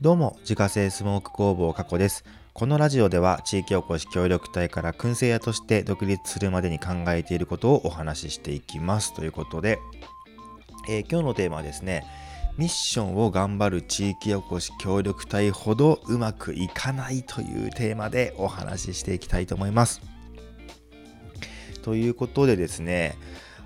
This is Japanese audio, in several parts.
どうも、自家製スモーク工房加古です。このラジオでは地域おこし協力隊から燻製屋として独立するまでに考えていることをお話ししていきます。ということで、えー、今日のテーマはですね、ミッションを頑張る地域おこし協力隊ほどうまくいかないというテーマでお話ししていきたいと思います。ということでですね、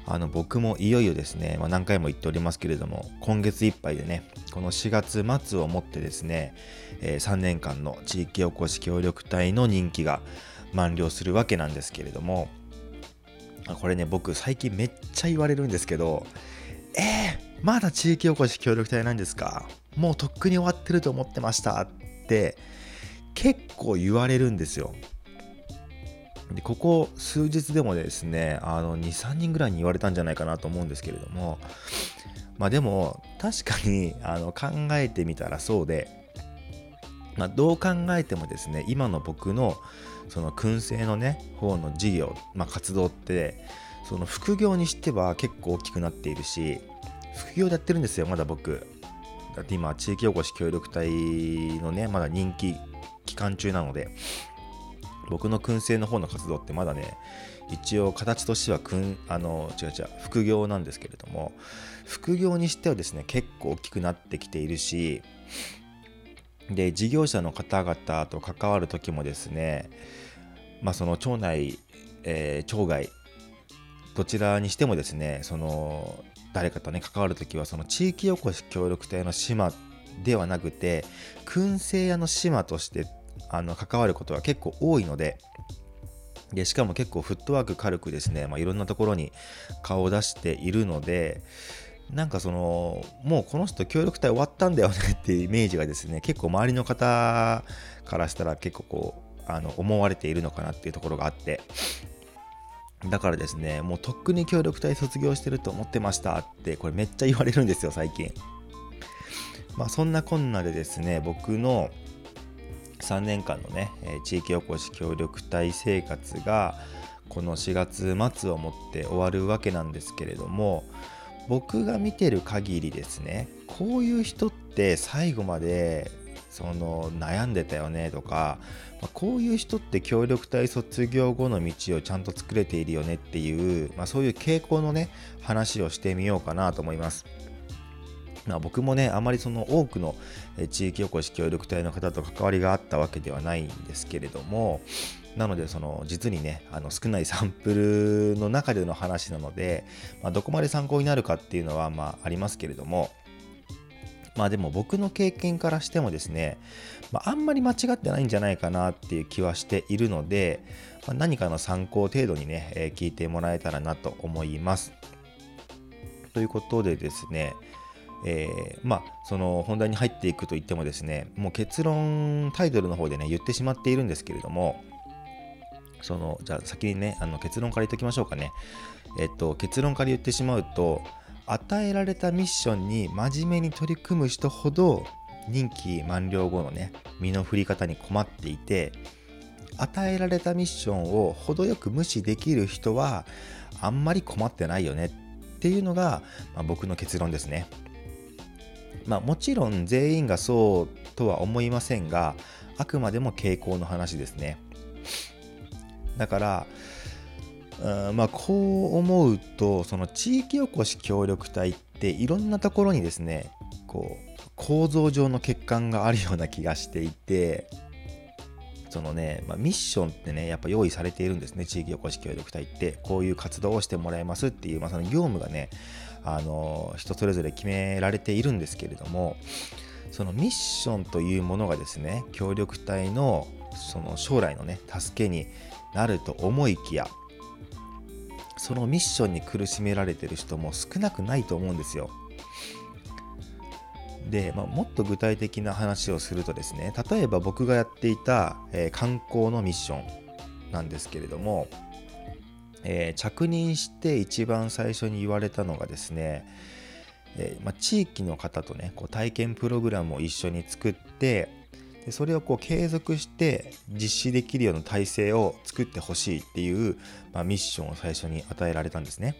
あの僕もいよいよですね、まあ、何回も言っておりますけれども、今月いっぱいでね、この4月末をもってですね、えー、3年間の地域おこし協力隊の任期が満了するわけなんですけれども、これね、僕最近めっちゃ言われるんですけど、えー、まだ地域おこし協力隊なんですか？もうとっくに終わってると思ってましたって結構言われるんですよ。でここ数日でもですねあの23人ぐらいに言われたんじゃないかなと思うんですけれどもまあでも確かにあの考えてみたらそうで、まあ、どう考えてもですね今の僕のその燻製のね方の事業、まあ、活動ってその副業にしては結構大きくなっているし副業でやってるんですよまだ僕。だって今地域おこし協力隊のねまだ人気期間中なので。僕の燻製の方の活動ってまだね一応形としてはくんあの違う違う副業なんですけれども副業にしてはですね結構大きくなってきているしで事業者の方々と関わる時もですねまあその町内、えー、町外どちらにしてもですねその誰かとね関わる時はその地域おこし協力隊の島ではなくて燻製屋の島としてあの関わることが結構多いのででしかも結構フットワーク軽くですね、まあ、いろんなところに顔を出しているのでなんかそのもうこの人協力隊終わったんだよね っていうイメージがですね結構周りの方からしたら結構こうあの思われているのかなっていうところがあって。だからですねもうとっくに協力隊卒業してると思ってましたってこれめっちゃ言われるんですよ最近。まあそんなこんなでですね僕の3年間のね、え地域おこし協力隊生活がこの4月末をもって終わるわけなんですけれども僕が見てる限りですねこういう人って最後までその悩んでたよねとか、ま、こういう人って協力隊卒業後の道をちゃんと作れているよねっていう、まあ、そういう傾向のね話をしてみようかなと思います。まあ、僕もねあまりその多くの地域おこし協力隊の方と関わりがあったわけではないんですけれどもなのでその実にねあの少ない サンプルの中での話なので、まあ、どこまで参考になるかっていうのはまあありますけれどもまあでも僕の経験からしてもですね、まあ、あんまり間違ってないんじゃないかなっていう気はしているので、まあ、何かの参考程度にね、えー、聞いてもらえたらなと思います。ということでですね、えー、まあその本題に入っていくと言ってもですねもう結論タイトルの方でね言ってしまっているんですけれどもそのじゃあ先にねあの結論から言っておきましょうかねえっと結論から言ってしまうと与えられたミッションに真面目に取り組む人ほど任期満了後のね身の振り方に困っていて与えられたミッションを程よく無視できる人はあんまり困ってないよねっていうのが、まあ、僕の結論ですね。まあもちろん全員がそうとは思いませんがあくまでも傾向の話ですね。だからうんまあこう思うとその地域おこし協力隊っていろんなところにですねこう構造上の欠陥があるような気がしていてそのね、まあ、ミッションってねやっぱ用意されているんですね地域おこし協力隊って。こういう活動をしてもらいますっていう、まあ、その業務がねあの人それぞれ決められているんですけれどもそのミッションというものがですね協力隊のその将来のね助けになると思いきやそのミッションに苦しめられてる人も少なくないと思うんですよ。で、まあ、もっと具体的な話をするとですね例えば僕がやっていた、えー、観光のミッションなんですけれどもえー、着任して一番最初に言われたのがですね、えー、まあ、地域の方とねこう体験プログラムを一緒に作ってでそれをこう継続して実施できるような体制を作ってほしいっていう、まあ、ミッションを最初に与えられたんですね。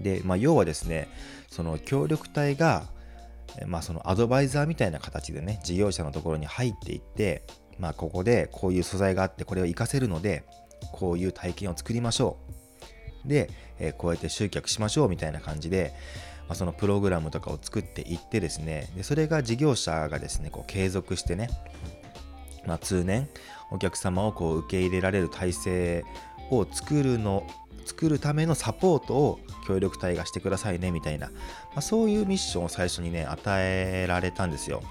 で、まあ、要はですねその協力隊がまあ、そのアドバイザーみたいな形でね事業者のところに入っていって、まあ、ここでこういう素材があってこれを活かせるのでこういう体験を作りましょう。で、え、こうやって集客しましょうみたいな感じで、まあ、そのプログラムとかを作っていってですねでそれが事業者がですねこう継続してね、まあ、通年お客様をこう受け入れられる体制を作るの作るためのサポートを協力隊がしてくださいねみたいな、まあ、そういうミッションを最初にね与えられたんですよ。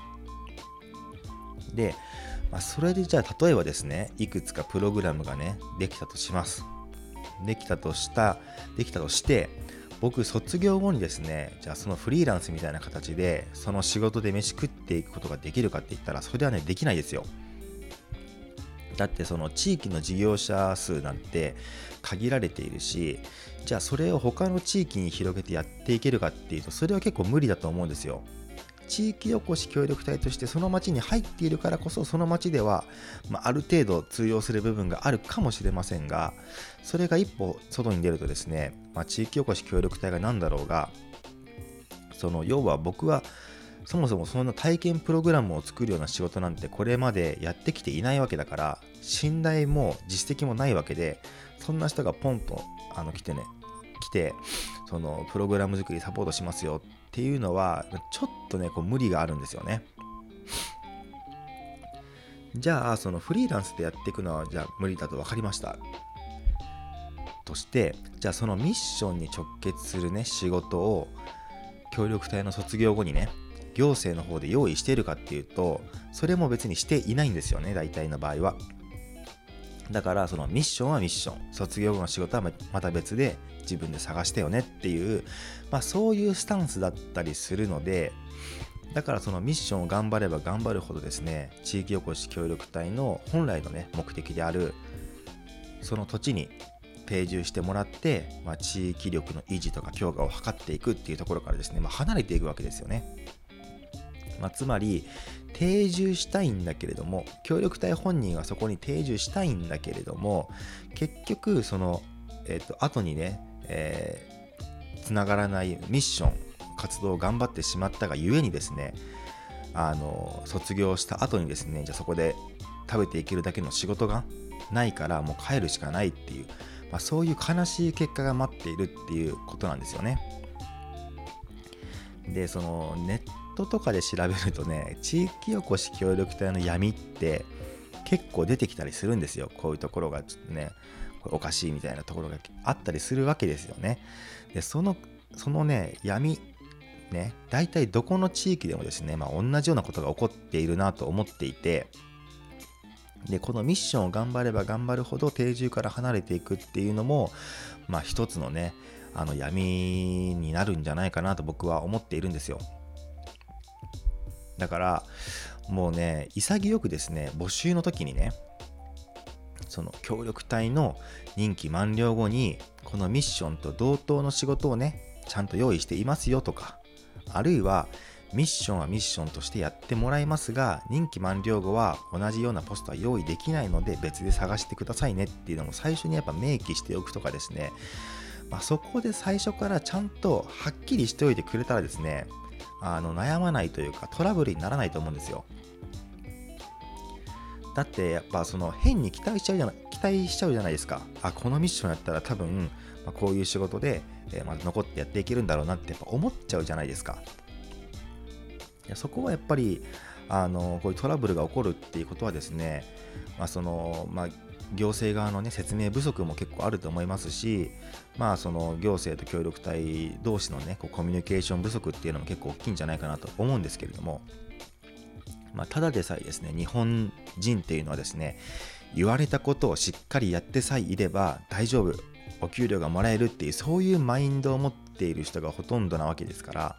で、まあ、それでじゃあ例えばですねいくつかプログラムがねできたとしますできたとしたできたとして僕卒業後にですねじゃあそのフリーランスみたいな形でその仕事で飯食っていくことができるかって言ったらそれはねできないですよだってその地域の事業者数なんて限られているしじゃあそれを他の地域に広げてやっていけるかっていうとそれは結構無理だと思うんですよ。地域おこし協力隊としてその町に入っているからこそその町では、まあ、ある程度通用する部分があるかもしれませんがそれが一歩外に出るとですね、まあ、地域おこし協力隊が何だろうがその要は僕はそもそもそんな体験プログラムを作るような仕事なんてこれまでやってきていないわけだから信頼も実績もないわけでそんな人がポンとあの来てね来てそのプログラム作りサポートしますよっていうのはちょっとねこう無理があるんですよね。じゃあそのフリーランスでやっていくのはじゃあ無理だと分かりました。としてじゃあそのミッションに直結するね仕事を協力隊の卒業後にね行政の方で用意しているかっていうとそれも別にしていないんですよね大体の場合は。だからそのミッションはミッション卒業後の仕事はまた別で自分で探してよねっていう、まあ、そういうスタンスだったりするのでだからそのミッションを頑張れば頑張るほどですね地域おこし協力隊の本来のね目的であるその土地に定住してもらって、まあ、地域力の維持とか強化を図っていくっていうところからですね、まあ、離れていくわけですよね。まあ、つまり定住したいんだけれども協力隊本人はそこに定住したいんだけれども結局その、えー、と後にね、えー、つながらないミッション活動を頑張ってしまったがゆえにですねあの卒業した後にですねじゃあそこで食べていけるだけの仕事がないからもう帰るしかないっていう、まあ、そういう悲しい結果が待っているっていうことなんですよね。でそのネットとかで調べるとね 地域おこし協力隊の闇って結構出てきたりするんですよ。こういうところがちょっとねおかしいみたいなところがあったりするわけですよね。でそのそのね闇ね大体どこの地域でもですね、まあ、同じようなことが起こっているなと思っていてでこのミッションを頑張れば頑張るほど定住から離れていくっていうのもまあ一つのねあの闇になるんじゃないかなと僕は思っているんですよ。だからもうね潔くですね募集の時にねその協力隊の任期満了後にこのミッションと同等の仕事をねちゃんと用意していますよとかあるいはミッションはミッションとしてやってもらいますが任期満了後は同じようなポストは用意できないので別で探してくださいねっていうのも最初にやっぱ明記しておくとかですね、まあ、そこで最初からちゃんとはっきりしておいてくれたらですねあの悩まないというかトラブルにならないと思うんですよ。だってやっぱその変に期待しちゃうじゃない期待しちゃうじゃないですか。あこのミッションやったら多分、ま、こういう仕事で、えー、まあ残ってやっていけるんだろうなってやっぱ思っちゃうじゃないですか。いやそこはやっぱりあのこういうトラブルが起こるっていうことはですね、まあそのまあ、行政側の、ね、説明不足も結構あると思いますし、まあ、その行政と協力隊同士の、ね、こうコミュニケーション不足っていうのも結構大きいんじゃないかなと思うんですけれども、まあ、ただでさえですね日本人っていうのはですね言われたことをしっかりやってさえいれば大丈夫お給料がもらえるっていうそういうマインドを持っている人がほとんどなわけですから、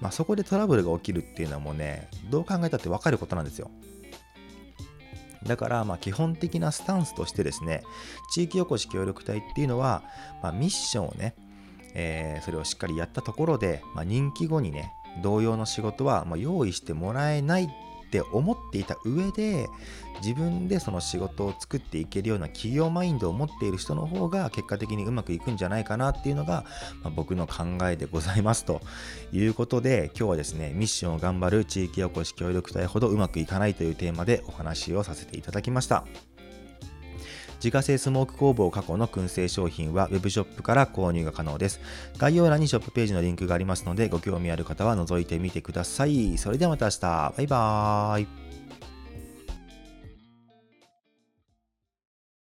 まあ、そこでトラブルが起きるっていうのはもうねどう考えたって分かることなんですよ。だからまあ基本的なスタンスとしてですね地域おこし協力隊っていうのは、まあ、ミッションをね、えー、それをしっかりやったところで、まあ、任期後にね同様の仕事はま用意してもらえないっって思っていた上で自分でその仕事を作っていけるような企業マインドを持っている人の方が結果的にうまくいくんじゃないかなっていうのが、まあ、僕の考えでございますということで今日はですねミッションを頑張る地域おこし協力隊ほどうまくいかないというテーマでお話をさせていただきました。自家製スモーク工房過去の燻製商品は Web ショップから購入が可能です。概要欄にショップページのリンクがありますので、ご興味ある方は覗いてみてください。それではまた明日。バイバーイ。